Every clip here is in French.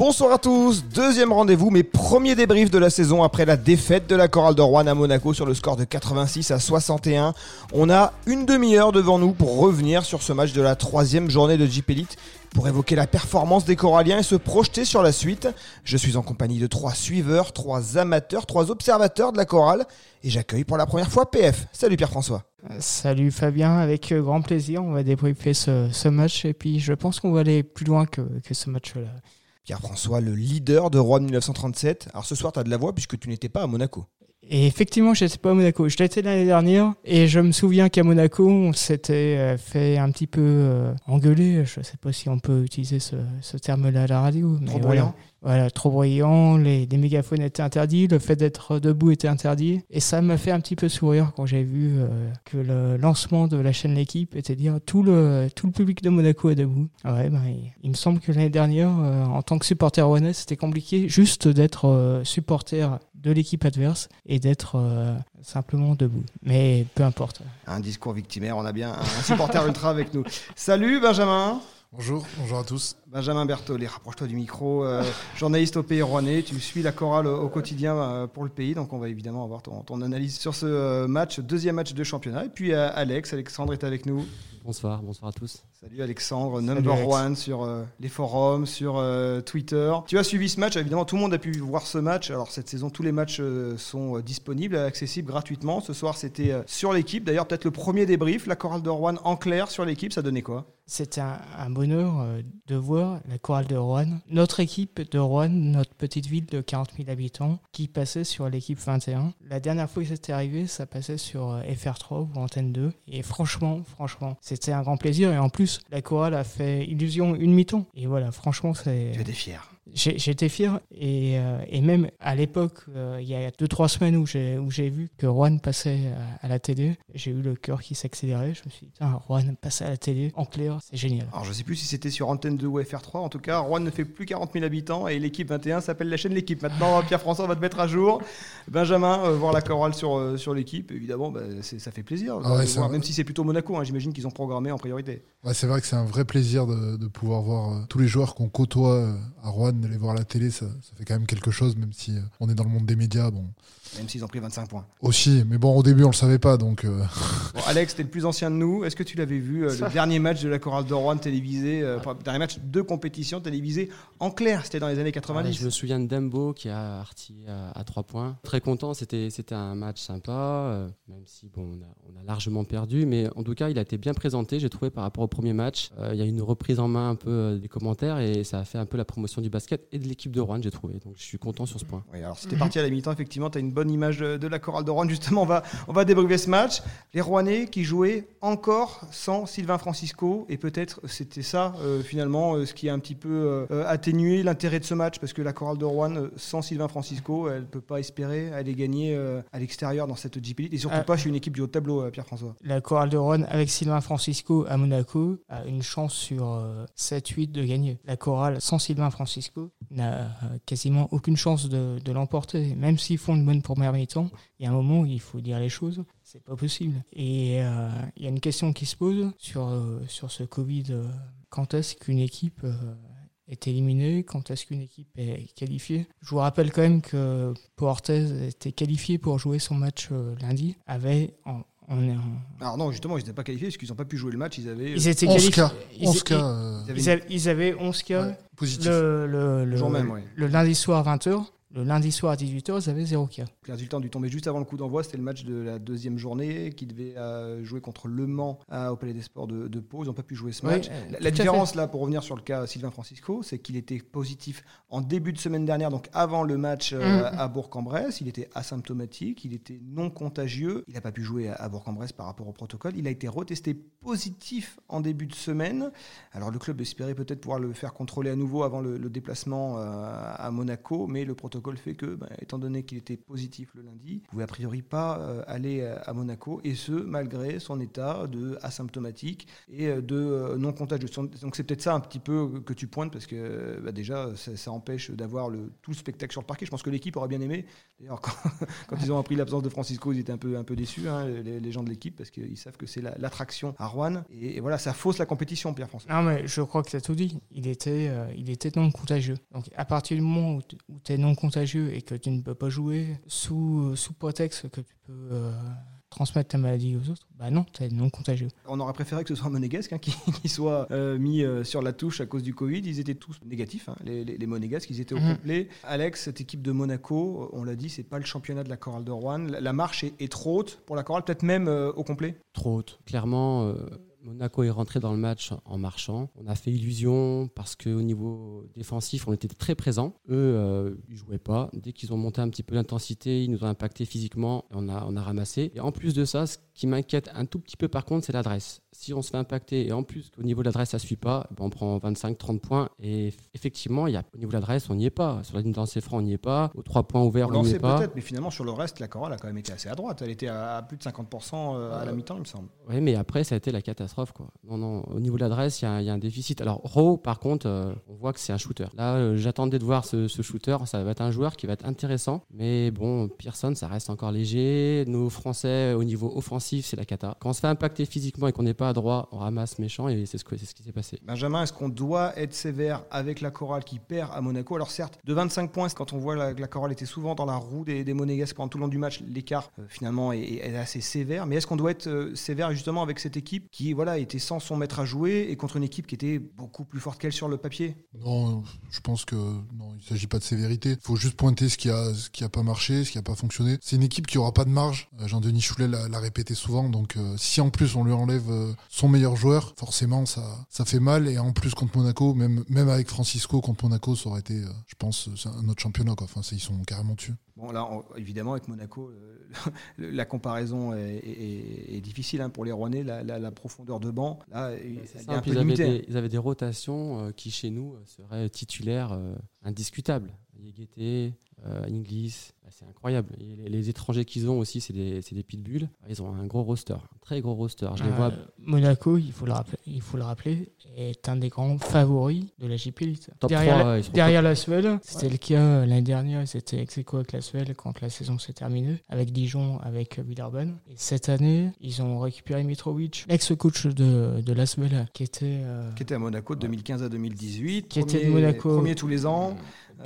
Bonsoir à tous, deuxième rendez-vous, mais premier débrief de la saison après la défaite de la chorale de Rouen à Monaco sur le score de 86 à 61. On a une demi-heure devant nous pour revenir sur ce match de la troisième journée de Jeep Elite pour évoquer la performance des Coralliens et se projeter sur la suite. Je suis en compagnie de trois suiveurs, trois amateurs, trois observateurs de la chorale et j'accueille pour la première fois PF. Salut Pierre-François. Salut Fabien, avec euh, grand plaisir, on va débriefer ce, match et puis je pense qu'on va aller plus loin que ce match-là. Pierre-François, le leader de Rouen 1937. Alors ce soir, tu as de la voix puisque tu n'étais pas à Monaco. Et effectivement, je n'étais pas à Monaco. Je l'étais l'année dernière et je me souviens qu'à Monaco, on s'était euh, fait un petit peu euh, engueuler. Je ne sais pas si on peut utiliser ce, ce terme-là à la radio. Trop mais bruyant. Voilà, trop bruyant, les, les mégaphones étaient interdits, le fait d'être debout était interdit. Et ça m'a fait un petit peu sourire quand j'ai vu euh, que le lancement de la chaîne L'équipe était dire tout le, tout le public de Monaco est debout. Ouais, ben, il, il me semble que l'année dernière, euh, en tant que supporter rouennais, c'était compliqué juste d'être supporter de l'équipe adverse et d'être euh, simplement debout. Mais peu importe. Un discours victimaire, on a bien un supporter ultra avec nous. Salut Benjamin Bonjour, bonjour à tous. Benjamin Berthollet, rapproche-toi du micro, euh, journaliste au Pays Rouennais, tu suis la chorale au quotidien euh, pour le pays, donc on va évidemment avoir ton, ton analyse sur ce match, deuxième match de championnat. Et puis euh, Alex, Alexandre est avec nous. Bonsoir, bonsoir à tous. Salut Alexandre, number Alex. one sur euh, les forums, sur euh, Twitter. Tu as suivi ce match, évidemment tout le monde a pu voir ce match. Alors cette saison, tous les matchs euh, sont euh, disponibles, accessibles gratuitement. Ce soir, c'était euh, sur l'équipe. D'ailleurs, peut-être le premier débrief, la chorale de Rouen en clair sur l'équipe, ça donnait quoi? C'était un, bonheur euh, de voir la chorale de Rouen, notre équipe de Rouen, notre petite ville de 40 000 habitants, qui passait sur l'équipe 21. La dernière fois que c'était arrivé, ça passait sur euh, FR3 ou Antenne 2. Et franchement, franchement, c'était un grand plaisir. Et en plus, la chorale a fait illusion une mi-temps. Et voilà, franchement, c'est... Tu étais fier. J'étais fier et, euh, et même à l'époque, euh, il y a deux trois semaines où j'ai où j'ai vu que Juan passait à, à la télé, j'ai eu le cœur qui s'accélérait. Je me suis dit, Putain, Juan passait à la télé en clair, c'est génial. Alors je sais plus si c'était sur Antenne 2 ou FR3. En tout cas, Rouen ne fait plus 40 000 habitants et l'équipe 21 s'appelle la chaîne L'équipe. Maintenant, Pierre-François va te mettre à jour. Benjamin, euh, voir la chorale sur, euh, sur l'équipe, évidemment, bah, c'est- ça fait plaisir. Ah ouais, voir, même si c'est plutôt Monaco, hein, j'imagine qu'ils ont programmé en priorité. Ouais, c'est vrai que c'est un vrai plaisir de, de pouvoir voir euh, tous les joueurs qu'on côtoie euh, à Rouen, de les voir la télé, ça, ça fait quand même quelque chose, même si euh, on est dans le monde des médias. Bon, Même s'ils ont pris 25 points. aussi, mais bon, au début, on le savait pas, donc euh, Bon, Alex, t'es le plus ancien de nous. Est-ce que tu l'avais vu, euh, le dernier match de la chorale de Rouen télévisé, euh, dernier match de compétition télévisé en clair? C'était dans les années Ouais, 90. je me souviens de Dembo qui a artillé à, à 3 points. Très content, c'était c'était un match sympa, euh, même si bon, on, a, on a largement perdu, mais en tout cas, il a été bien présenté, j'ai trouvé par rapport au premier match. Euh, il y a eu une reprise en main un peu euh, des commentaires et ça a fait un peu la promotion du basket et de l'équipe de Rouen, j'ai trouvé. Donc je suis content sur ce point. Oui, alors t'es parti à la mi-temps, effectivement, tu as une bonne image de de la chorale de Rouen. Justement, on va, on va débriefer ce match. Les Rouennais qui jouaient encore sans Sylvain Francisco. Et peut-être c'était ça, euh, finalement, euh, ce qui a un petit peu euh, atténué l'intérêt de ce match. Parce que la chorale de Rouen, sans Sylvain Francisco, elle ne peut pas espérer aller gagner euh, à l'extérieur dans cette Elite. Et surtout Ah. pas chez une équipe du haut de tableau, Pierre-François. La chorale de Rouen avec Sylvain Francisco à Monaco a une chance sur euh, 7-8 de gagner. La chorale sans Sylvain Francisco n'a quasiment aucune chance de, de l'emporter. Même s'ils font une bonne première mi-temps, il y a un moment où il faut dire les choses. C'est pas possible. Et euh, il y a une question qui se pose sur, euh, sur ce Covid. euh, quand est-ce qu'une équipe euh, est éliminée? Quand est-ce qu'une équipe est qualifiée? Je vous rappelle quand même que Portez était qualifié pour jouer son match euh, lundi. Avait en, on est en- Alors non, justement, ils n'étaient pas qualifiés parce qu'ils n'ont pas pu jouer le match. Ils avaient, ils étaient 11 qualifiés. cas, Ils, 11 ils- cas euh, ils avaient ils avaient, ils avaient 11 cas. ouais, positifs. Le, le, le, jour même, ouais. le lundi soir 20h. Le lundi soir à 18h, ils avaient 0 cas. Le résultat ont dû tomber juste avant le coup d'envoi. C'était le match de la deuxième journée qui devait euh, jouer contre Le Mans à- au Palais des Sports de, de Pau. Ils n'ont pas pu jouer ce match. euh, la différence, là, pour revenir sur le cas Sylvain Francisco, c'est qu'il était positif en début de semaine dernière, donc avant le match euh, Mhm. à Bourg-en-Bresse. Il était asymptomatique, il était non contagieux. Il n'a pas pu jouer à, à Bourg-en-Bresse par rapport au protocole. Il a été retesté positif en début de semaine. Alors le club espérait peut-être pouvoir le faire contrôler à nouveau avant le, le déplacement euh, à Monaco, mais le protocole protocole fait que, bah, étant donné qu'il était positif le lundi, il pouvait a priori pas euh, aller à Monaco, et ce, malgré son état de asymptomatique et de non contagieux. Donc c'est peut-être ça un petit peu que tu pointes, parce que bah, déjà, ça, empêche d'avoir le, tout le spectacle sur le parquet. Je pense que l'équipe aurait bien aimé. D'ailleurs, quand, ils ont appris l'absence de Francisco, ils étaient un peu, un peu déçus, hein, les, gens de l'équipe, parce qu'ils savent que c'est l'attraction à Rouen. Et, voilà, ça fausse la compétition, Pierre-François. Non, mais je crois que tu as tout dit. Il était, il était non contagieux. Donc à partir du moment où tu es non contagieux et que tu ne peux pas jouer sous, sous prétexte que tu peux euh, transmettre ta maladie aux autres, bah non, tu es non contagieux. On aurait préféré que ce soit Monégasque hein, qui, soit euh, mis euh, sur la touche à cause du Covid. Ils étaient tous négatifs, hein, les, les, Monégasques, ils étaient au mhm. complet. Alex, cette équipe de Monaco, on l'a dit, c'est pas le championnat de la chorale de Rouen. La, marche est, est, trop haute pour la chorale, peut-être même au complet Trop haute. Clairement Monaco est rentré dans le match en marchant. On a fait illusion parce qu'au niveau défensif, on était très présent. Eux, euh, ils jouaient pas. Dès qu'ils ont monté un petit peu l'intensité, ils nous ont impacté physiquement. On a, on a ramassé. Et en plus de ça, ce qui m'inquiète un tout petit peu par contre, c'est l'adresse. Si on se fait impacter et en plus qu'au niveau de l'adresse ça suit pas, ben, on prend 25-30 points. Et effectivement, il y a, au niveau de l'adresse, on n'y est pas. Sur la ligne lancée franc, on n'y est pas. Aux 3 points ouverts, on n'y est pas. peut-être, mais finalement sur le reste, la chorale a quand même été assez à droite. Elle était à, plus de 50% euh, à la euh, mi-temps, il me semble. Oui, mais après, ça a été la catastrophe. Quoi. Non, non, au niveau de l'adresse, il y, y, a un déficit. Alors, Rowe, par contre, euh, on voit que c'est un shooter. Là, j'attendais de voir ce, ce, shooter. Ça va être un joueur qui va être intéressant. Mais bon, Pearson, ça reste encore léger. Nos Français, au niveau offensif, c'est la cata on se fait impacter physiquement et qu'on n'est pas à droit, on ramasse méchant et c'est ce, ce qui s'est passé. Benjamin, est-ce qu'on doit être sévère avec la chorale qui perd à Monaco? Alors certes, de 25 points, quand on voit la, la chorale était souvent dans la roue des, des Monégasques pendant tout le long du match, l'écart euh, finalement est, assez sévère. Mais est-ce qu'on doit être euh, sévère justement avec cette équipe qui voilà était sans son maître à jouer et contre une équipe qui était beaucoup plus forte qu'elle sur le papier? Non, je pense que non, il ne s'agit pas de sévérité. Il faut juste pointer ce qui a ce qui a pas marché, ce qui a pas fonctionné. C'est une équipe qui aura pas de marge. Euh, Jean-Denis Choulet l'a répété souvent, donc si en plus on lui enlève euh, son meilleur joueur, forcément ça, ça fait mal. Et en plus contre Monaco, même, même avec Francisco contre Monaco, ça aurait été, euh, je pense, un autre championnat. Quoi. Enfin, ils sont carrément dessus. Bon, là, évidemment, avec Monaco, euh, la comparaison est, difficile hein, pour les Rouennais. La, profondeur de banc, là, ils, avaient des, ils, avaient des, rotations qui, chez nous, seraient titulaires indiscutables. Euh, Inglis, bah, c'est incroyable. les, étrangers qu'ils ont aussi, c'est des, des pitbulls. Ils ont un gros roster, un très gros roster. Je les vois... Euh, Monaco, il faut, le rappeler, il faut le rappeler, est un des grands favoris de la JP Elite. derrière, la, derrière la Suède, c'était le cas l'année dernière, c'était ex avec la Suède quand la saison s'est terminée, avec Dijon, avec Villeurbanne. Et cette année, ils ont récupéré Mitrovic, ex-coach de, de la Suède, qui était, euh, qui était à Monaco de 2015 à 2018, qui était de Monaco, premier tous les ans.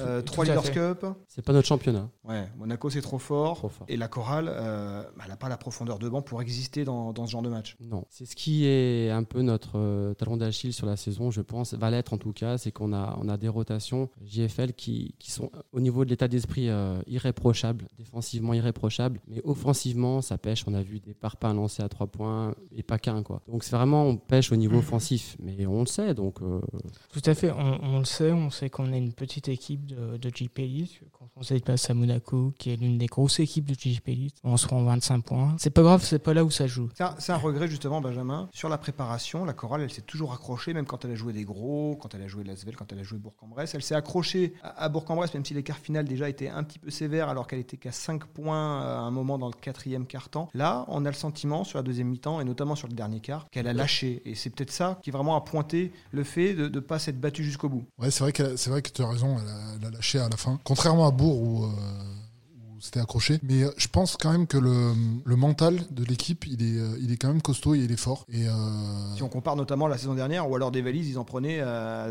Euh, trois Leaders Cup. C'est pas notre championnat. Ouais, Monaco c'est trop fort. Et la chorale, euh, elle n'a pas la profondeur de banc pour exister dans, dans ce genre de match. Non, c'est ce qui est un peu notre euh, talon d'Achille sur la saison, je pense, va l'être en tout cas, c'est qu'on a, on a des rotations JFL qui, qui sont au niveau de l'état d'esprit irréprochables, défensivement irréprochables, mais offensivement ça pêche. On a vu des parpaings lancés à trois points et pas qu'un quoi. Donc c'est vraiment on pêche au niveau offensif, mais on le sait donc. Tout à fait, on, on le sait, on sait qu'on est une petite équipe de, de on se déplace à Monaco, qui est l'une des grosses équipes de JP Elite, on se rend 25 points. C'est pas grave, c'est pas là où ça joue. C'est un, regret justement, Benjamin. Sur la préparation, la chorale, elle s'est toujours accrochée, même quand elle a joué des gros, quand elle a joué Lasvel, quand elle a joué Bourg-en-Bresse. Elle s'est accrochée à, Bourg-en-Bresse, même si l'écart final déjà était un petit peu sévère, alors qu'elle était qu'à 5 points à un moment dans le quatrième quart-temps. Là, on a le sentiment sur la deuxième mi-temps, et notamment sur le dernier quart, qu'elle a lâché. Et c'est peut-être ça qui vraiment a pointé le fait de ne pas s'être battue jusqu'au bout. Ouais, c'est vrai, vrai que tu as raison. Elle a, l'a lâché à la fin. Contrairement à Bourg où, euh, c'était accroché. Mais euh, je pense quand même que le, le mental de l'équipe, il est, euh, il est quand même costaud et il est fort. Et Si on compare notamment la saison dernière, ou alors des valises, ils en prenaient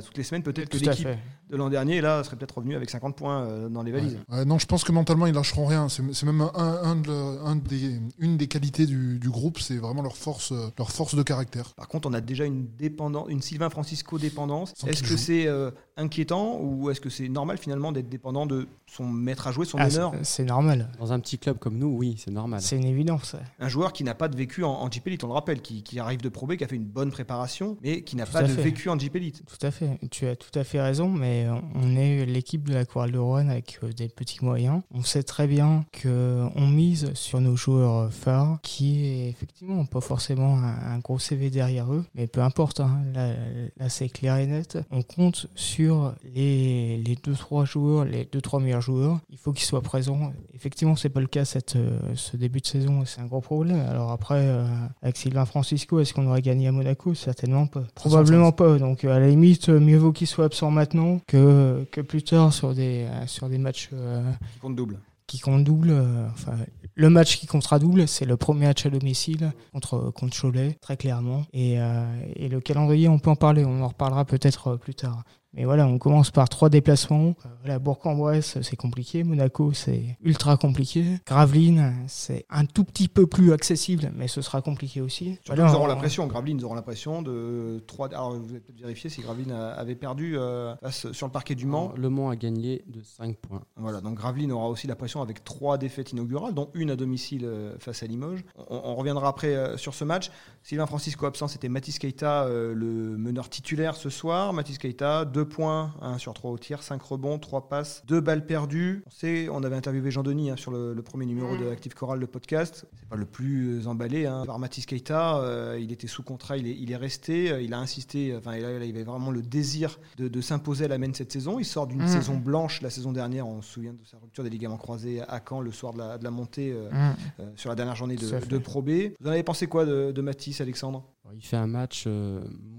toutes les semaines, peut-être que l'équipe de l'an dernier, là, serait peut-être revenu avec 50 points dans les valises. non, je pense que mentalement, ils lâcheront rien. C'est même un, un, des, une des qualités du, du groupe, c'est vraiment leur force, leur force de caractère. Par contre, on a déjà une, dépendance, une Sylvain Francisco dépendance. Est-ce que c'est inquiétant ou est-ce que c'est normal finalement d'être dépendant de son maître à jouer, son honneur ah, C'est normal. Dans un petit club comme nous, oui, c'est normal. C'est une évidence. Un joueur qui n'a pas de vécu en, en Jeep Elite, on le rappelle, qui, arrive de Pro B, qui a fait une bonne préparation, mais qui n'a pas de vécu en Jeep Elite. Tout à fait. Tu as tout à fait raison, mais on est l'équipe de la Chorale de Rouen avec euh, des petits moyens. On sait très bien qu'on mise sur nos joueurs phares, qui est effectivement pas forcément un, gros CV derrière eux, mais peu importe. Hein. là c'est clair et net. On compte sur les, les deux trois joueurs, les deux trois meilleurs joueurs, il faut qu'ils soient présents. Effectivement, c'est pas le cas cette, euh, ce début de saison, c'est un gros problème. Alors après, euh, avec Sylvain Francisco, est-ce qu'on aurait gagné à Monaco? Certainement pas. Probablement pas. Donc à la limite, mieux vaut qu'il soit absent maintenant que, que plus tard sur des, euh, sur des matchs euh, Qui compte double. qui comptent double. euh, enfin, le match qui comptera double, c'est le premier match à domicile contre, contre Cholet, très clairement. Et, euh, et le calendrier, on peut en parler, on en reparlera peut-être euh, plus tard. Mais voilà, on commence par trois déplacements. Euh, voilà, Bourg-en-Bresse, c'est compliqué. Monaco, c'est ultra compliqué. Gravelines, c'est un tout petit peu plus accessible, mais ce sera compliqué aussi. Voilà, ils auront on- la pression. Gravelines, ils auront la pression de 3. Alors, vous avez peut-être vérifié si Gravelines avait perdu euh, sur le parquet du Mans. Le Mans a gagné de 5 points. Voilà, donc Gravelines aura aussi la pression avec trois défaites inaugurales, dont une à domicile euh, face à Limoges. On, on reviendra après sur ce match. Sylvain Francisco absent, c'était Mathis Keita, le meneur titulaire ce soir. Mathis Keita, 2 points, 1 sur 3 au tir, 5 rebonds, 3 passes, 2 balles perdues. On sait, on avait interviewé Jean-Denis hein, sur le, le premier numéro de Active Choral, le podcast. C'est pas le plus euh, emballé. Hein. Par Mathis Keita, euh, il était sous contrat, il est, il est resté, euh, il a insisté, enfin, il, avait vraiment le désir de, de s'imposer à la main cette saison. Il sort d'une Mm. saison blanche la saison dernière, on se souvient de sa rupture des ligaments croisés à Caen le soir de la, de la montée euh, euh, sur la dernière journée de, Pro B. Vous en avez pensé quoi de, de Mathis, Alexandre? Il fait un match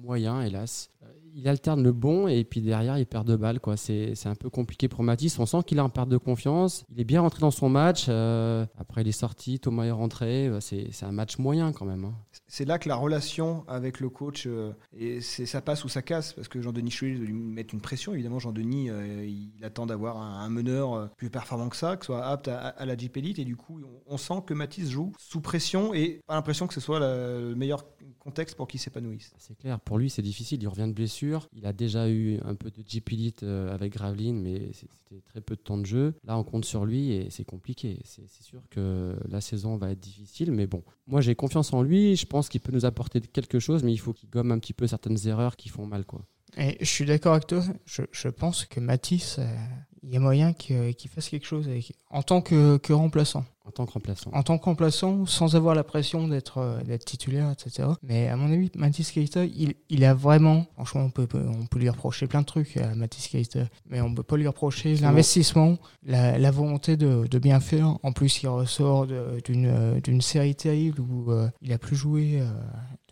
moyen, hélas. Il alterne le bon et puis derrière, il perd deux balles. quoi. C'est un peu compliqué pour Mathis. On sent qu'il est en perte de confiance. Il est bien rentré dans son match. euh, après, il est sorti. Thomas est rentré. Euh, C'est c'est un match moyen quand même. hein. C'est là que la relation avec le coach, euh, et ça passe ou ça casse, parce que Jean-Denis Chouet lui met une pression. Évidemment, Jean-Denis, euh, il attend d'avoir un, meneur euh, plus performant que ça, que soit apte à, la Jeep Elite, et du coup, on, sent que Mathis joue sous pression et pas l'impression que ce soit le meilleur contexte pour qu'il s'épanouisse. C'est clair. Pour lui, c'est difficile. Il revient de blessure. Il a déjà eu un peu de Jeep Elite avec Gravelines, mais c'était très peu de temps de jeu. Là, on compte sur lui et c'est compliqué. C'est sûr que la saison va être difficile, mais bon. Moi, j'ai confiance en lui. Je pense qu'il peut nous apporter quelque chose, mais il faut qu'il gomme un petit peu certaines erreurs qui font mal, quoi. Et je suis d'accord avec toi. Je, pense que Matisse, euh, il y a moyen qu'il fasse quelque chose en tant que remplaçant. En tant que remplaçant. En tant que remplaçant, sans avoir la pression d'être euh, titulaire, etc. Mais à mon avis, Mathis Keita, il, il a vraiment. Franchement, on peut, on peut lui reprocher plein de trucs à Mathis Keita. Mais on peut pas lui reprocher l'investissement, la, la volonté de, de bien faire. En plus, il ressort d'une euh, d'une série terrible où euh, il a plus joué euh,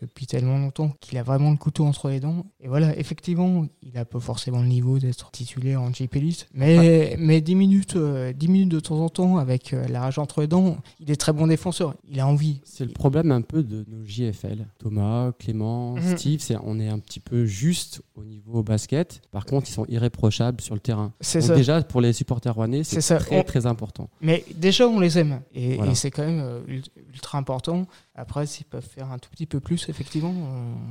depuis tellement longtemps qu'il a vraiment le couteau entre les dents. Et voilà, effectivement, il a pas forcément le niveau d'être titulaire en Elite. Mais, mais 10, minutes, euh, 10 minutes de temps en temps, avec la rage entre les dents, il est très bon défenseur. Il a envie. C'est le problème un peu de nos JFL. Thomas, Clément, Mhm. Steve, c'est- on est un petit peu juste au niveau basket. Par contre, ils sont irréprochables sur le terrain. C'est Donc ça. déjà, pour les supporters rouennais, c'est très On- très important. Mais déjà, on les aime. Et, Voilà. et c'est quand même euh, ult- ultra important. Après, s'ils peuvent faire un tout petit peu plus, effectivement,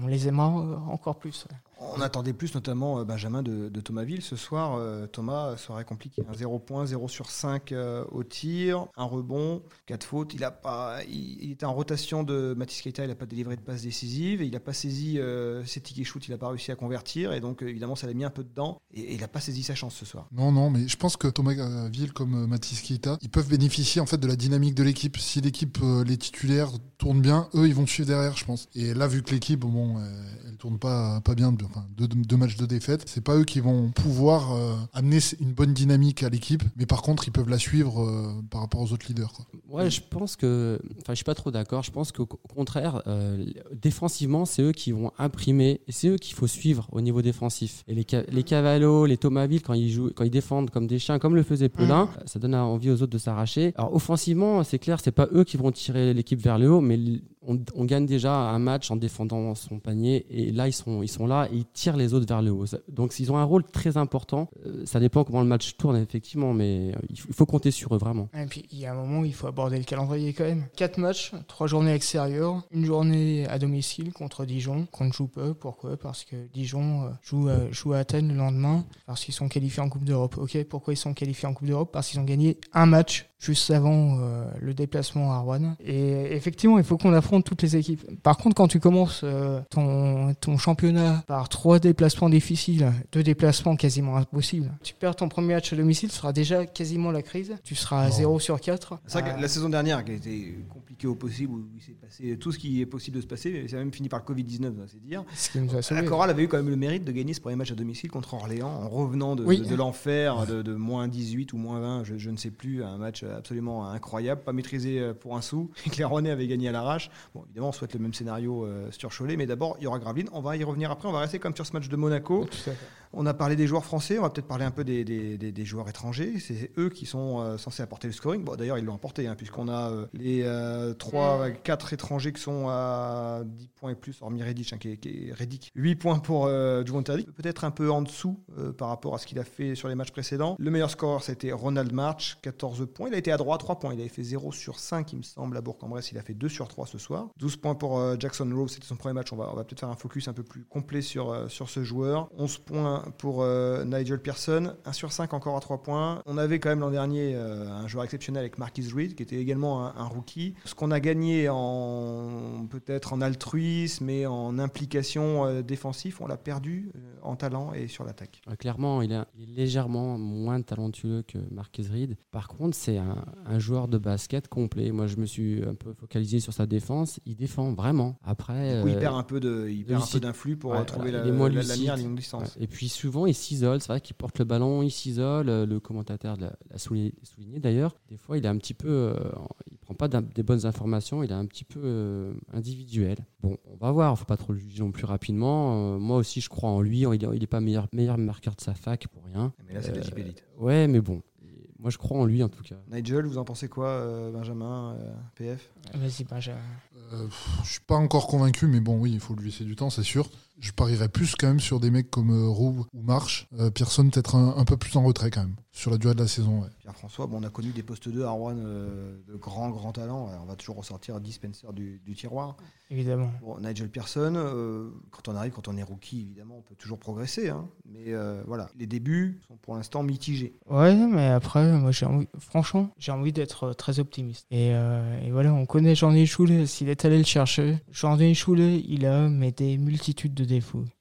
on, les aimera euh, encore plus. On attendait plus, notamment euh, Benjamin de, de Thomasville. Ce soir, euh, Thomas serait compliqué. Un 0 points, 0 sur 5 euh, au tir, un rebond, 4 fautes. Il, a pas, il, il était en rotation de Mathis Keita, il n'a pas délivré de passe décisive. Et il n'a pas saisi euh, ses tickets shoot, il n'a pas réussi à convertir. Et donc, évidemment, ça l'a mis un peu dedans. Et, et il n'a pas saisi sa chance ce soir. Non, non, mais je pense que Thomas euh, Ville comme Mathis Keita, ils peuvent bénéficier en fait de la dynamique de l'équipe. Si l'équipe, les titulaires tournent bien, eux, ils vont suivre derrière, je pense. Et là, vu que l'équipe, bon, euh, elle tourne pas, pas bien, enfin, deux, deux matchs de défaite, c'est pas eux qui vont pouvoir euh, amener une bonne dynamique à l'équipe, mais par contre, ils peuvent la suivre euh, par rapport aux autres leaders. quoi. Ouais, je pense que. Enfin, je suis pas trop d'accord. Je pense qu'au au contraire, euh, défensivement, c'est eux qui vont imprimer et c'est eux qu'il faut suivre au niveau défensif. Et les, les Cavallo, les Thomasville, quand ils jouent, quand ils défendent comme des chiens, comme le faisait Pelin, ça donne envie aux autres de s'arracher. Alors, offensivement, c'est clair, c'est pas eux qui vont tirer l'équipe vers le haut, mais l- on, gagne déjà un match en défendant son panier et là, ils sont, ils sont là ils tirent les autres vers le haut. Donc, ils ont un rôle très important. Euh, ça dépend comment le match tourne, effectivement, mais euh, il faut, compter sur eux vraiment. Et puis, il y a un moment où il faut aborder le calendrier quand même. Quatre matchs, trois journées extérieures, une journée à domicile contre Dijon, qu'on ne joue pas. Pourquoi? Parce que Dijon euh, joue, joue à Athènes le lendemain, parce qu'ils sont qualifiés en Coupe d'Europe. Ok, pourquoi ils sont qualifiés en Coupe d'Europe? Parce qu'ils ont gagné un match juste avant le déplacement à Rouen. Et effectivement, il faut qu'on affronte toutes les équipes. Par contre, quand tu commences euh, ton, ton championnat par trois déplacements difficiles, deux déplacements quasiment impossibles, tu perds ton premier match à domicile, ce sera déjà quasiment la crise. Tu seras à Non. 0 sur 4. C'est vrai que Euh, la saison dernière, qui a été compliquée compliqué au possible, où il s'est passé tout ce qui est possible de se passer. a même fini par le Covid-19, c'est dire. Ce qui nous a La chorale avait eu quand même le mérite de gagner ce premier match à domicile contre Orléans en revenant de, Oui. de- de l'enfer, de, de moins 18 ou moins 20, je, je ne sais plus, un match absolument incroyable, pas maîtrisé euh, pour un sou. Et Rouennais avaient gagné à l'arrache. Bon, évidemment, on souhaite le même scénario euh, sur Cholet, mais d'abord, il y aura Gravelines. On va y revenir après. On va rester comme sur ce match de Monaco. On a parlé des joueurs français, on va peut-être parler un peu des, des- des- des joueurs étrangers. C'est eux qui sont euh, censés apporter le scoring. Bon, d'ailleurs, ils l'ont apporté, hein, puisqu'on a euh, les 3, 4 étrangers qui sont à 10 points et plus, hormis Redic, hein, qui, est, qui est Redick. 8 points pour euh, peut-être un peu en dessous euh, par rapport à ce qu'il a fait sur les matchs précédents. Le meilleur scoreur, c'était Ronald March, 14 points. Il a été à droit, 3 points. Il avait fait 0 sur 5, il me semble, à Bourg-en-Bresse. Il a fait 2 sur 3 ce soir. 12 points pour euh, Jackson Rose, c'était son premier match. On va, on va peut-être faire un focus un peu plus complet sur, euh, sur ce joueur. 11 points pour euh, Nigel Pearson, 1 sur 5 encore à 3 points. On avait quand même l'an dernier euh, un joueur exceptionnel avec Marquis Reed, qui était également un, un rookie. Ce qu'on a gagné en peut-être en altruisme et en implication euh, défensif, on l'a perdu en talent et sur l'attaque. Clairement, il est, il est légèrement moins talentueux que Marquez Reed. Par contre, c'est un, un joueur de basket complet. Moi, je me suis un peu focalisé sur sa défense. Il défend vraiment. Après, coup, il perd un peu de, il perd un peu lucide. d'influx pour Ouais, trouver voilà, la, la, la longue distance. Ouais. Et puis souvent, il s'isole. C'est vrai qu'il porte le ballon, il s'isole. Euh, Le commentateur l'a souligné, souligné d'ailleurs. Des fois, il est un petit peu. euh, il prend pas des bonnes informations. Il est un petit peu euh, individuel. Bon, on va voir. Faut pas trop le juger non plus rapidement. Euh, moi aussi, je crois en lui. Il est, il est pas meilleur, meilleur marqueur de sa fac pour rien. Mais là, c'est JP Elite. Ouais, mais bon. Moi, je crois en lui en tout cas. Nigel, vous en pensez quoi, euh, Benjamin, euh, PF Vas-y, Benjamin. Euh, pff, je suis pas encore convaincu, mais bon, oui, il faut lui laisser du temps, c'est sûr. Je parierais plus quand même sur des mecs comme euh, Roux ou March. Euh, Pearson peut-être un, un peu plus en retrait quand même, sur la durée de la saison. ouais. Pierre-François, bon, on a connu des postes 2 à Rouen euh, de grands, grands talents. Alors, on va toujours ressortir dispenser du, du tiroir. Évidemment. Bon, Nigel Pearson, euh, quand on arrive, quand on est rookie, évidemment, on peut toujours progresser. hein. mais euh, voilà, les débuts sont pour l'instant mitigés. Ouais, mais après, moi, j'ai envie, franchement, j'ai envie d'être euh, très optimiste. Et, euh, et voilà, on connaît Jean-Denis Choulet, s'il est allé le chercher. Jean-Denis Choulet, il a mais des multitudes de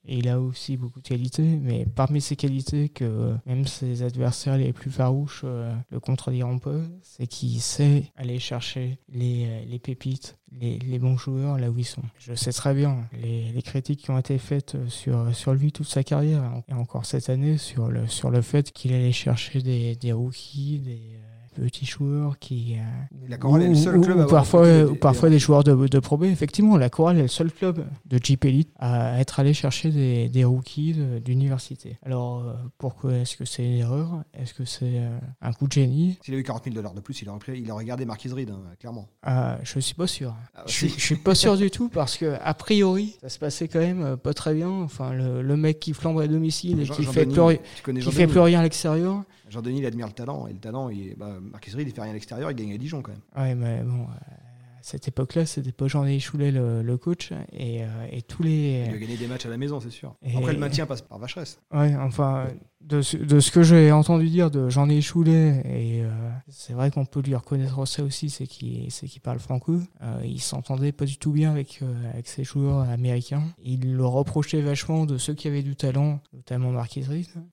Et il a aussi beaucoup de qualités, mais parmi ces qualités que euh, même ses adversaires les plus farouches euh, le contrediront peu, c'est qu'il sait aller chercher les, euh, les pépites, les, les bons joueurs là où ils sont. Je sais très bien les, les critiques qui ont été faites sur, sur lui toute sa carrière, et encore cette année, sur le, sur le fait qu'il allait chercher des, des rookies, des petits joueurs qui... euh, La Chorale est le seul ou- club ou à parfois, recruté des- ou des- parfois des des joueurs de, de Pro B. Effectivement, la Chorale est le seul club de Jeep Elite à être allé chercher des, des rookies d'université. Alors, euh, pourquoi est-ce que c'est une erreur? Est-ce que c'est euh, un coup de génie? S'il a eu 40 000 dollars de plus, il aurait, pris- il aurait gardé Marquis Reed, hein, clairement. Ah, Je suis pas sûr. Ah, Je suis, si. je suis pas sûr du tout parce que a priori ça se passait quand même euh, pas très bien. Enfin le, le mec qui flambe à domicile et Jean- qui Jean fait Denis, plus, qui fait plus rien à l'extérieur. Jean-Denis, il admire le talent. Et le talent, il est, bah, Reed, il fait rien à l'extérieur, il gagne à Dijon quand même. Ouais mais bon euh, à cette époque-là c'était pas Jean-Denis Choulet le, le coach et, euh, et tous les Il a gagné des matchs à la maison, c'est sûr. Et- Après, le maintien passe par Vacheresse. Ouais, enfin, de ce, que j'ai entendu dire de Jean-Denis Choulet, et euh, c'est vrai qu'on peut lui reconnaître ça aussi, c'est qu'il qu'il parle franco. Euh, il s'entendait pas du tout bien avec, euh, avec ses joueurs américains. Il le reprochait vachement de ceux qui avaient du talent, notamment Marquis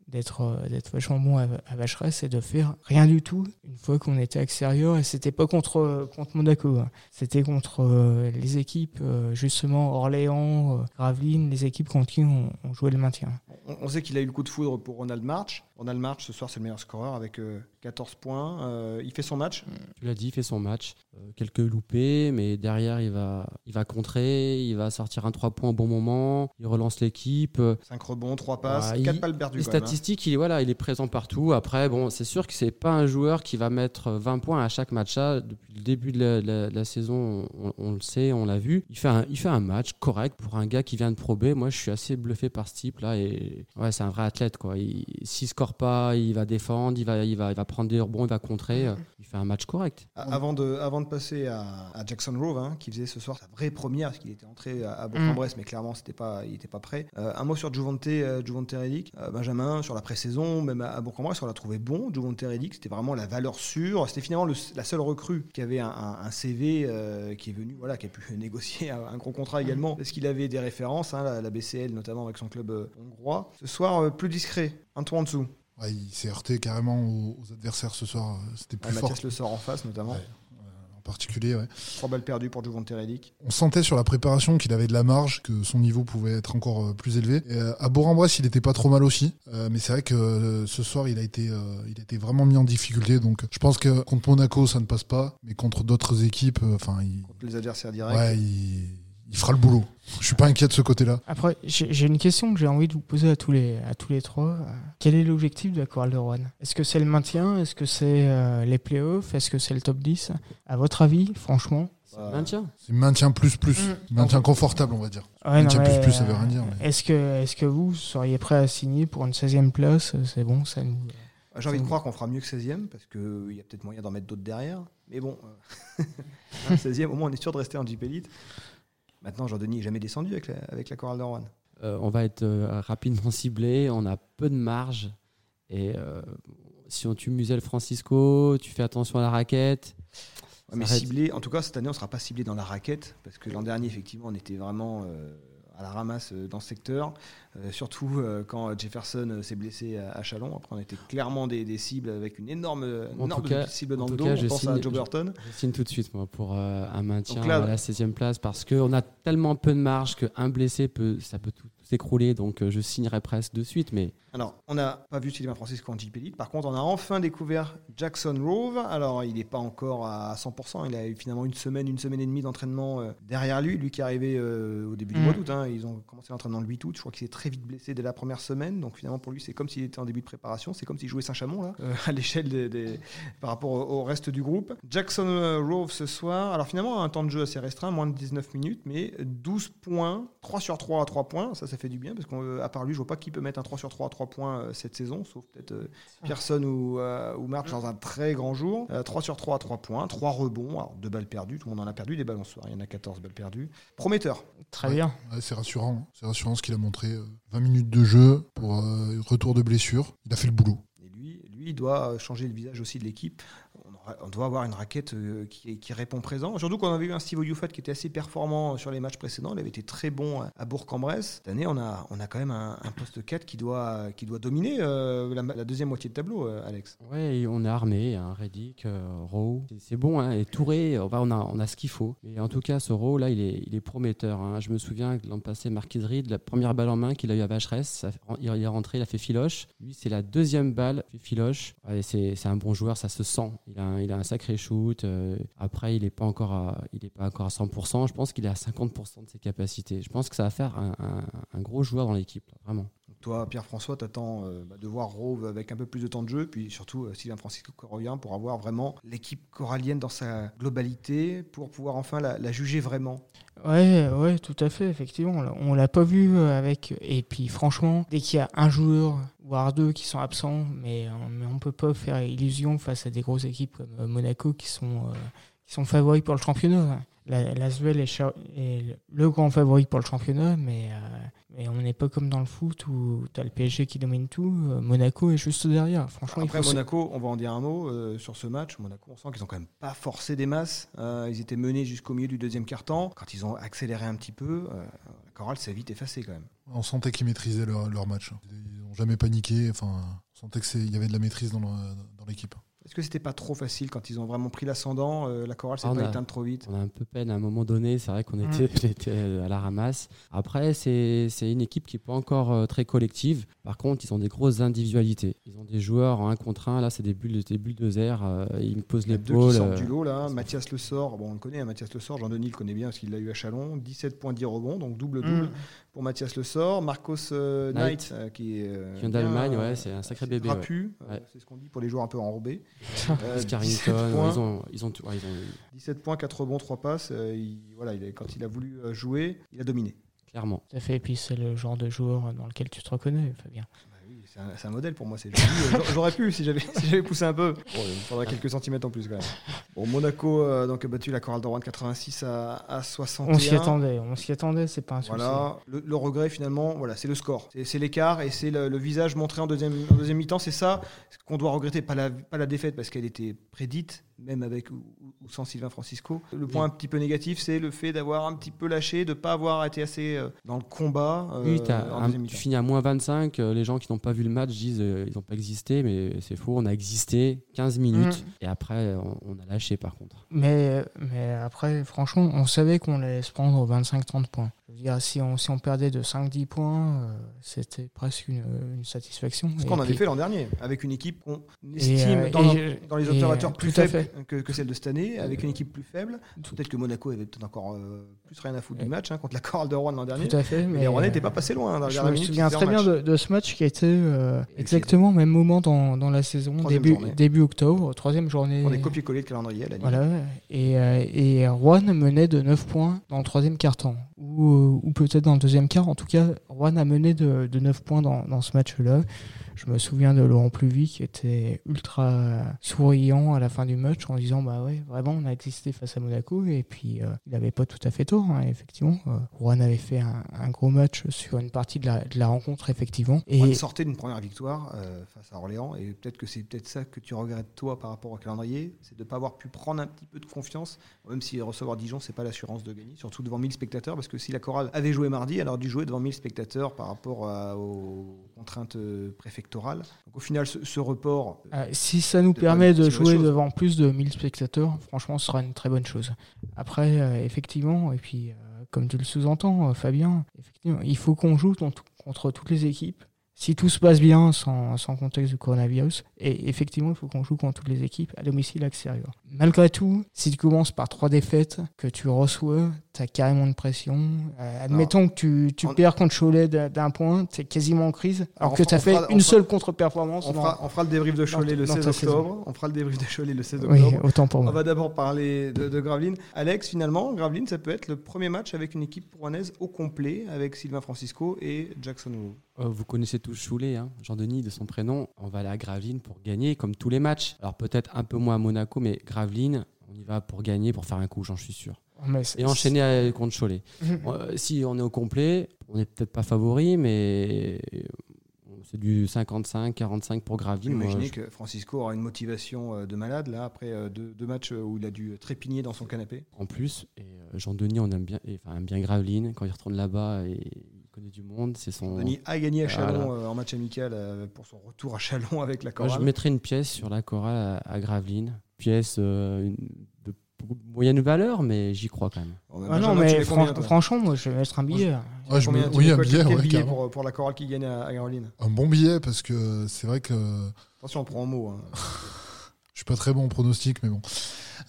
d'être euh, d'être vachement bon à, à Vacheresse et de faire rien du tout une fois qu'on était extérieur. Et c'était pas contre, contre Monaco, hein. c'était contre les équipes, justement Orléans, Gravelines, les équipes contre qui on, on jouait le maintien. On, on sait qu'il a eu le coup de foudre pour Ronald March. Ronald March, ce soir, c'est le meilleur scoreur avec euh, 14 points. Euh, il fait son match? Tu l'as dit, il fait son match. Euh, quelques loupés, mais derrière, il va, il va contrer, il va sortir un 3 points au bon moment, il relance l'équipe. Euh, 5 rebonds, 3 passes, Ouais, 4 il- balles perdues. Les hein. statistiques, il, est- voilà, il est présent partout. Après, bon, c'est sûr que c'est pas un joueur qui va mettre 20 points à chaque match. Ça, depuis le début de la, la- la saison, on, on le sait, on l'a vu. Il fait, un, il fait un match correct pour un gars qui vient de Pro B. Moi, je suis assez bluffé par ce type-là. Et ouais, c'est un vrai athlète. quoi. Il- S'il score pas, il va défendre, il va, il, va, il va prendre des rebonds, il va contrer. Il fait un match correct. A- Avant de, avant de passer à, à Jackson Grove, hein, qui faisait ce soir sa vraie première, parce qu'il était entré à, à Bourg-en-Bresse, mais clairement c'était pas, il n'était pas prêt. Euh, un mot sur Juvante, euh, Juvante Redick. Euh, Benjamin, sur la pré-saison, même à, à Bourg-en-Bresse, on l'a trouvé bon. Juvante Redick, c'était vraiment la valeur sûre. C'était finalement le- la seule recrue qui avait un, un- un CV euh, qui est venu, voilà, qui a pu négocier un, un gros contrat également, parce qu'il avait des références, hein, la, la BCL notamment avec son club euh, hongrois. Ce soir, euh, plus discret, un tour en dessous. Ouais, il s'est heurté carrément aux, aux adversaires ce soir. euh, C'était plus Ah, fort. Mathias le sort en face notamment. Ouais. particulier. Ouais. Trois balles perdues pour Juvent Relic. On sentait sur la préparation qu'il avait de la marge, que son niveau pouvait être encore euh, plus élevé. Et, euh, à Bourg-en-Bresse, il était pas trop mal aussi. Euh, mais c'est vrai que euh, ce soir, il a, été, euh, il a été vraiment mis en difficulté. Donc je pense que contre Monaco, ça ne passe pas. Mais contre d'autres équipes, euh, enfin, il, Contre les adversaires directs. ouais, il, il fera le boulot. Je suis pas inquiet de ce côté-là. Après, j'ai une question que j'ai envie de vous poser à tous les, à tous les trois. Euh, Quel est l'objectif de la chorale de Rouen? Est-ce que c'est le maintien? Est-ce que c'est euh, les playoffs? Est-ce que c'est le top 10 À votre avis, franchement C'est le maintien. C'est maintien plus plus. Mm. Maintien confortable, on va dire. Ouais, Maintien non, plus plus, ça veut euh, rien dire. mais- Est-ce que, est que vous seriez prêt à signer pour une 16e place? C'est bon, ça nous. J'ai envie de croire qu'on fera mieux que 16e parce qu'il y a peut-être moyen d'en mettre d'autres derrière. Mais bon, euh, un 16e, au moins on est sûr de rester en Jeep Elite. Maintenant, Jean-Denis n'est jamais descendu avec la, avec la chorale de Rouen. Euh, on va être euh, rapidement ciblé, on a peu de marge. Et euh, si on tue Musel Francisco, tu fais attention à la raquette. Ouais, mais ciblé, en tout cas, cette année, on ne sera pas ciblé dans la raquette, parce que l'an dernier, effectivement, on était vraiment à la ramasse euh, dans ce secteur. Euh, surtout euh, quand Jefferson s'est blessé à, à Chalon. Après, on était clairement des, des cibles avec une énorme, En énorme tout cas- cible dans en le dos. cas, on je pense à signe- Joe Burton. Je signe tout de suite moi, pour un maintien là- à la 16e place parce qu'on a tellement peu de marge qu'un blessé, peut, ça peut tout s'écrouler. Donc euh, je signerai presque de suite. Mais Alors, on n'a pas vu Sylvain Francisco en Jeep Elite. Par contre, on a enfin découvert Jackson Rove. Alors, il n'est pas encore à 100%. Il a eu finalement une semaine, une semaine et demie d'entraînement euh, derrière lui. Lui qui est arrivé euh, au début du Mm. mois d'août. hein. Ils ont commencé l'entraînement le 8 août. Je crois qu'il s'est très vite blessé dès la première semaine. Donc, finalement, pour lui, c'est comme s'il était en début de préparation. C'est comme s'il jouait Saint-Chamond, là, euh, à l'échelle des, des- par rapport au, au reste du groupe. Jackson euh, Rove ce soir. Alors, finalement, un temps de jeu assez restreint, moins de 19 minutes, mais 12 points, 3 sur 3 à 3 points. Ça, ça fait du bien parce qu'à part lui, je vois pas qui peut mettre un 3 sur 3 à 3 points euh, cette saison, sauf peut-être euh, Pearson ou, euh, ou March dans un très grand jour. Euh, 3 sur 3 à 3 points, 3 rebonds, alors 2 balles perdues, tout le monde en a perdu des soir, il y en a 14 balles perdues. Prometteur. Très Ouais. bien. Ouais, c'est rassurant. C'est rassurant ce qu'il a montré. euh, 20 minutes de jeu pour euh, retour de blessure. Il a fait le boulot. Et lui, lui il doit euh, changer le visage aussi de l'équipe. On, doit avoir une raquette euh, qui, répond présent. Surtout qu'on avait eu un Steve Youfat qui était assez performant sur les matchs précédents. Il avait été très bon à- Bourg-en-Bresse. Cette année, on a, on a quand même un, poste 4 qui doit, qui doit dominer euh, la, deuxième moitié de tableau, euh, Alex. et on est armé. Hein, Reddick, Rowe, c'est- bon. Hein, et Touré, va- on a, on a ce qu'il faut. Mais en tout cas, ce Rowe là, il est, il est prometteur. hein. Je me souviens que l'an passé, Marquis Reed, la première balle en main qu'il a eu à Vacheresse, il est rentré, il a fait filoche. Lui, c'est la deuxième balle, il fait filoche. C'est un bon joueur, ça se sent. Il a un, il a un sacré shoot. euh, après, il n'est pas encore à, il est pas encore à 100%. Je pense qu'il est à 50% de ses capacités. Je pense que ça va faire un, un- un gros joueur dans l'équipe, vraiment. Toi, Pierre-François, t'attends euh, bah, de voir Rove avec un peu plus de temps de jeu, puis surtout euh, Sylvain Francisco revient pour avoir vraiment l'équipe corallienne dans sa globalité, pour pouvoir enfin la, la juger vraiment. Ouais, ouais, tout à fait, effectivement. On l'a- pas vu avec. Et puis, franchement, dès qu'il y a un joueur, voire deux qui sont absents, mais, euh, mais on peut pas faire illusion face à des grosses équipes comme euh, Monaco qui sont, euh, qui sont favoris pour le championnat. La, L'Asvel est, est le grand favori pour le championnat, mais, euh, mais on n'est pas comme dans le foot où tu as le PSG qui domine tout. euh, Monaco est juste derrière. Franchement, Après Monaco, on va en dire un mot euh, sur ce match. Monaco, on sent qu'ils ont quand même pas forcé des masses. Euh, ils étaient menés jusqu'au milieu du deuxième quart-temps. Quand ils ont accéléré un petit peu, euh, la chorale s'est vite effacée quand même. On sentait qu'ils maîtrisaient leur, leur match. Ils n'ont jamais paniqué. Enfin, on sentait qu'il y avait de la maîtrise dans, l'équipe. Est-ce que c'était pas trop facile quand ils ont vraiment pris l'ascendant euh, La chorale s'est Ah, pas éteinte trop vite? On a un peu peine à un moment donné, c'est vrai qu'on Mm. était, à la ramasse. Après, c'est une équipe qui n'est pas encore euh, très collective. Par contre, ils ont des grosses individualités. Ils ont des joueurs en un contre un. Là, c'est des bulles, des bulles de air. euh, ils me posent les deux qui balles. sortent euh, du lot là. Mathias Le Sort, bon, on le connaît, hein, Mathias Le Sort. Jean-Denis le connaît bien parce qu'il l'a eu à Chalon. 17 points 10 rebonds, donc double-double Mm. Pour Mathias Le Sort. Marcos euh, Knight, Knight, euh, qui est. euh, qui vient d'Allemagne, euh, ouais, c'est un sacré bébé, ouais. euh, Ouais. C'est ce qu'on dit pour les joueurs un peu enrobés. Euh, Chris 17 Carrington, points. ils ont, ils ont, tout- ouais, ils ont 17 points, 4 rebonds, 3 passes. euh, il- voilà, il quand il a voulu euh, jouer, il a dominé. clairement. Tout à fait. Et puis, c'est le genre de joueur dans lequel tu te reconnais, Fabien. Bah c'est un, modèle pour moi. c'est- j'aurais- J'aurais pu si j'avais si j'avais poussé un peu. Bon, il me faudrait quelques centimètres en plus quand même. Bon, Monaco euh, donc, a battu la chorale de Rouen 86 à, à 61. On s'y attendait, on s'y attendait, c'est pas un souci. Voilà, le, le regret finalement, voilà, c'est le score, c'est c'est l'écart et c'est le, le visage montré en deuxième, en deuxième mi-temps. C'est ça qu'on doit regretter, pas la, pas la défaite parce qu'elle était prédite, même avec ou, ou sans Sylvain Francisco. Le point un petit peu négatif, c'est le fait d'avoir un petit peu lâché, de ne pas avoir été assez euh, dans le combat. euh, Oui, en un- tu finis à moins 25. euh, les gens qui n'ont pas vu le match disent euh, ils n'ont pas existé, mais c'est faux. On a existé 15 minutes Mm. et après on, on a lâché par contre. Mais, mais après, franchement, on savait qu'on allait se prendre 25-30 points. Dire, si on, si on perdait de 5-10 points, euh, c'était presque une, une satisfaction. Ce qu'on avait fait l'an dernier, avec une équipe qu'on estime euh, dans, et- dans les observateurs euh, plus faibles que, que celle de cette année, avec une équipe plus faible. Peut-être que Monaco avait peut-être encore euh, plus rien à foutre du match hein, contre la Chorale de Rouen l'an dernier. Tout à fait. Mais Mais les Rouennais euh, n'étaient pas passés loin hein, dans Je me souviens très bien de, de ce match qui a été euh, exactement au même moment dans, dans la saison, Troisième début, journée. début octobre, troisième journée. On est copié-collé de calendrier à la. Voilà, et, euh, et Rouen menait de 9 points dans le troisième quart-temps, ou, euh, ou peut-être dans le deuxième quart. En tout cas, Rouen a mené de, de 9 points dans ce match-là. Je me souviens de Laurent Pluvy qui était ultra souriant à la fin du match en disant Bah ouais, vraiment, on a existé face à Monaco. Et puis, euh, il n'avait pas tout à fait tort, hein, effectivement. Euh, avait fait un, gros match sur une partie de la, rencontre, effectivement. Et sortait d'une première victoire euh, face à Orléans et peut-être que c'est peut-être ça que tu regrettes toi par rapport au calendrier, c'est de ne pas avoir pu prendre un petit peu de confiance, même si recevoir Dijon c'est pas l'assurance de gagner, surtout devant 1000 spectateurs, parce que si la chorale avait joué mardi, elle aurait dû jouer devant 1000 spectateurs par rapport à- aux contraintes euh, préfectorales. Donc au final, ce, ce report, Euh, si ça nous permet de jouer devant plus de 1000 spectateurs, franchement, ce sera une très bonne chose. Après, euh, effectivement, et puis, euh, comme tu le sous-entends, euh, Fabien, effectivement, il faut qu'on joue contre toutes les équipes. Si tout se passe bien, sans, sans contexte de coronavirus, et effectivement, il faut qu'on joue contre toutes les équipes, à domicile, à l'extérieur. Malgré tout, si tu commences par trois défaites, que tu reçois, tu as carrément de pression. Euh, admettons que tu, tu On- perds contre Cholet d'un point, tu es quasiment en crise, alors, Alors, on que fera- tu as on fait fera- on une fera- seule contre-performance. on dans- fera, on fera le débrief de Cholet le dans 16 ta saison. octobre. On fera le débrief de Cholet le 16 Oui, octobre. autant pour On moi. va d'abord parler de, de Gravelines. Alex, finalement, Gravelines, ça peut être le premier match avec une équipe rouennaise au complet, avec Sylvain Francisco et Jackson Wu. Euh, vous connaissez tous Choulet, hein, Jean-Denis de son prénom. On va aller à Gravelines pour gagner, comme tous les matchs. Alors peut-être un peu moins à Monaco, mais Gravelines, on y va pour gagner, pour faire un coup, j'en suis sûr. Mais c'est- Et enchaîner à- contre Cholet. Euh, si on est au complet, on n'est peut-être pas favori, mais c'est du 55-45 pour. Moi, Imaginez je- que Francisco aura une motivation euh, de malade, là, après euh, deux, deux matchs où il a dû trépigner dans son canapé. En plus, et Jean-Denis, on aime bien, et, enfin, aime bien Gravelines. Quand il retourne là-bas, et il connaît du monde. C'est son. Denis a gagné à Chalon Voilà. en match amical pour son retour à Chalon avec la Moi, chorale. je mettrais une pièce sur la chorale à, Gravelines. Pièce euh, une- moyenne valeur, mais j'y crois quand même. Ah non, mais fran- combien, franchement, moi, je vais mettre un billet. Ouais, je Combien me- tu Oui, un quoi, billet, ouais, pour, pour la chorale qui gagne à, à Caroline? Un bon billet parce que c'est vrai que Attention, on prend en mots. Hein. je suis pas très bon en pronostic, mais bon.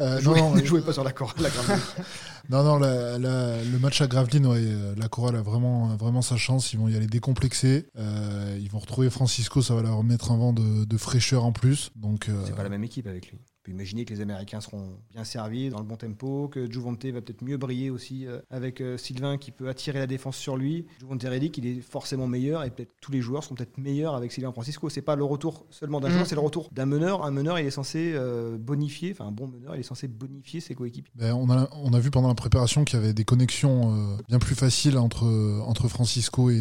Euh, non, Jouez- non, ne jouez pas sur la chorale. La Gravelines. non, non, la- la- le match à Gravelines, ouais, euh, la chorale a vraiment, vraiment sa chance. Ils vont y aller décomplexés. Euh, ils vont retrouver Francisco, ça va leur mettre un vent de, de fraîcheur en plus. Donc, euh, C'est pas la même équipe avec lui. Peut imaginer que les Américains seront bien servis, dans le bon tempo, que Juvante va peut-être mieux briller aussi euh, avec euh, Sylvain qui peut attirer la défense sur lui. Juvante Reddick, il est forcément meilleur et peut-être tous les joueurs seront peut-être meilleurs avec Sylvain Francisco. C'est pas le retour seulement d'un Mhm. joueur, c'est le retour d'un meneur. Un meneur, il est censé euh, bonifier, enfin un bon meneur, il est censé bonifier ses coéquipiers. Ben, on, a, on a vu pendant la préparation qu'il y avait des connexions bien plus faciles entre, entre Francisco et,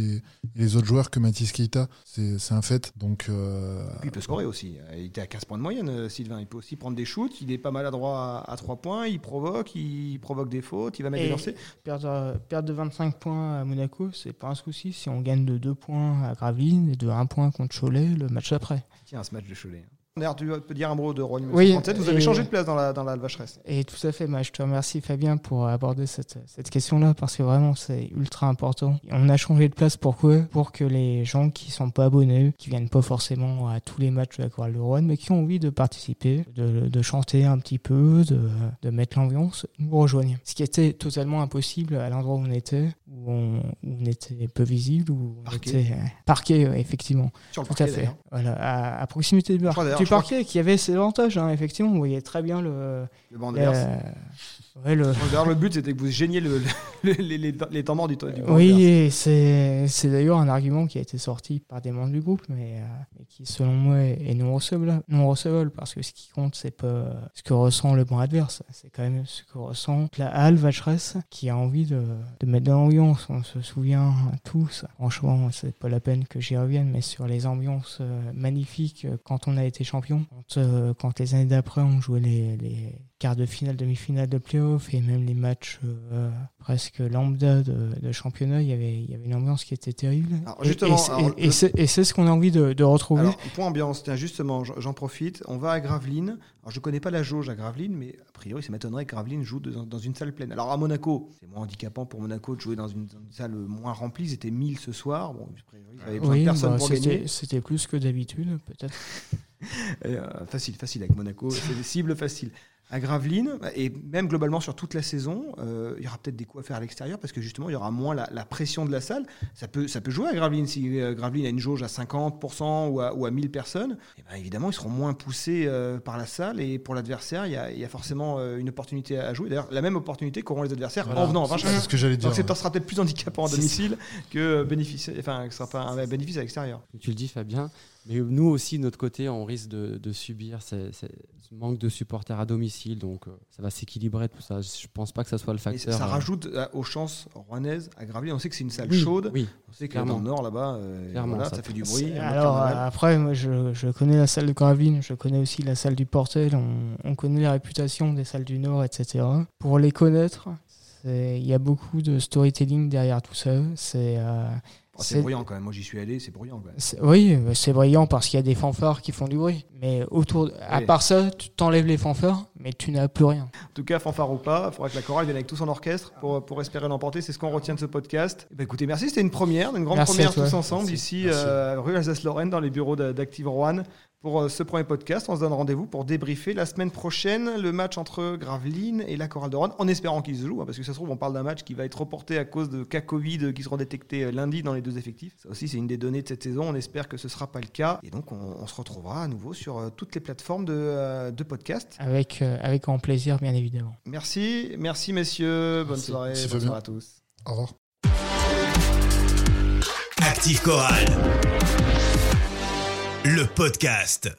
et les autres joueurs que Mathis Keita. C'est un fait. Donc, euh, Et puis il peut scorer aussi. Il était à 15 points de moyenne, Sylvain. Il peut aussi prendre des shoots. Il est pas maladroit à, à 3 points. Il provoque, il provoque des fautes, il va mettre des Et lancers. perdre, perdre de 25 points à Monaco, c'est pas un souci si on gagne de 2 points à Gravelines et de 1 point contre Cholet le match après. Tiens, ce match de Cholet. D'ailleurs, tu peux dire un mot de Roi numéro Oui, 37. Vous avez changé de place dans la, dans la vacheresse. Et tout à fait, je te remercie Fabien pour aborder cette, cette question-là parce que vraiment c'est ultra important. On a changé de place pourquoi Pour que les gens qui sont pas abonnés, qui viennent pas forcément à tous les matchs de la chorale de Rouen, mais qui ont envie de participer, de, de chanter un petit peu, de, de mettre l'ambiance, nous rejoignent. Ce qui était totalement impossible à l'endroit où on était, où on, où on était peu visible, où on était euh, parqué, effectivement. Sur le Tout parquet, à fait. Voilà, à, à proximité du, bar- qui avait ses avantages, hein, effectivement. On voyait très bien le, Le banc le- adverse. ouais, le, D'ailleurs, le but, c'était que vous gêniez le, le- les, les, les temps morts du, du. Oui, c'est c'est d'ailleurs un argument qui a été sorti par des membres du groupe, mais, euh, qui, selon moi, est non recevable, non recevable parce que ce qui compte, c'est pas ce que ressent le banc adverse, c'est quand même ce que ressent la halle Vacheresse qui a envie de, de mettre de l'ambiance on se souvient tous. Franchement, c'est pas la peine que j'y revienne, mais sur les ambiances euh, magnifiques euh, quand on a été champion, quand, euh, quand les années d'après on jouait les, les quarts de finale, demi-finale de playoff et même les matchs euh, presque lambda de, de championnat, il y, avait, il y avait une ambiance qui était terrible. Alors, justement, et c'est- et ce qu'on a envie de, de retrouver. Alors, point ambiance, tiens, justement, j'en profite. On va à Gravelines. Alors, je connais pas la jauge à Gravelines, mais a priori, ça m'étonnerait que Gravelines joue dans, dans une salle pleine. Alors, à Monaco, c'est moins handicapant pour Monaco de jouer dans une, dans une salle moins remplie. Ils étaient 1000 ce soir. Bon, a priori, il y avait besoin de oui, personne bah, pour gagner. c'était plus que d'habitude, peut-être. Euh, facile, facile avec Monaco. C'est des cibles faciles. À Gravelines, et même globalement sur toute la saison, euh, il y aura peut-être des coups à faire à l'extérieur parce que justement, il y aura moins la, la pression de la salle. Ça peut, ça peut jouer à Gravelines. Si euh, Gravelines a une jauge à 50% ou à, ou à 1000 personnes, eh ben, évidemment, ils seront moins poussés euh, par la salle. Et pour l'adversaire, il y a, il y a forcément euh, une opportunité à jouer. D'ailleurs, la même opportunité qu'auront les adversaires Voilà. en venant en C'est ce que j'allais dire. Donc, ouais. ça sera peut-être plus handicapant à domicile que bénéfice, enfin, que ce sera pas un bénéfice à l'extérieur. Tu le dis, Fabien. Mais nous aussi, de notre côté, on risque de, de subir ces- ces- ce manque de supporters à domicile. Donc, euh, ça va s'équilibrer tout ça. Je pense pas que ça soit le Et facteur. ça euh, rajoute euh, aux chances rouennaises à Gravelines. On sait que c'est une salle oui, chaude. Oui, On sait que dans le nord, là-bas, euh, Clairement, voilà, ça ça, fait du bruit. Alors euh, après, moi, je, je connais la salle de Gravelines, je connais aussi la salle du Portel, on, on connaît la réputation des salles du Nord, etc. Pour les connaître, il y a beaucoup de storytelling derrière tout ça. C'est euh, Oh, c'est bruyant quand même. Moi, j'y suis allé, c'est bruyant. Quand même. c'est- oui, c'est brillant parce qu'il y a des fanfares qui font du bruit. Mais autour, de- à Oui. part ça, tu t'enlèves les fanfares, mais tu n'as plus rien. En tout cas, fanfare ou pas, il faudra que la chorale vienne avec tout son orchestre pour, pour espérer l'emporter. C'est ce qu'on retient de ce podcast. Ben, écoutez, merci. C'était une première, une grande Merci première tous ensemble Merci. ici, Merci. euh, rue Alsace-Lorraine, dans les bureaux d'A- d'Active Rouen. Pour euh, ce premier podcast, on se donne rendez-vous pour débriefer la semaine prochaine le match entre Gravelines et la Chorale de Rouen, en espérant qu'ils se jouent, hein, parce que ça se trouve, on parle d'un match qui va être reporté à cause de cas Covid qui seront détectés euh, lundi dans les deux effectifs. Ça aussi, c'est une des données de cette saison. On espère que ce ne sera pas le cas. Et donc, on, on se retrouvera à nouveau sur euh, toutes les plateformes de, euh, de podcast. Avec, euh, avec grand plaisir, bien évidemment. Merci, merci messieurs, bonne Merci. soirée, Merci, bonne soirée à tous. Au revoir. Active Chorale. Le podcast.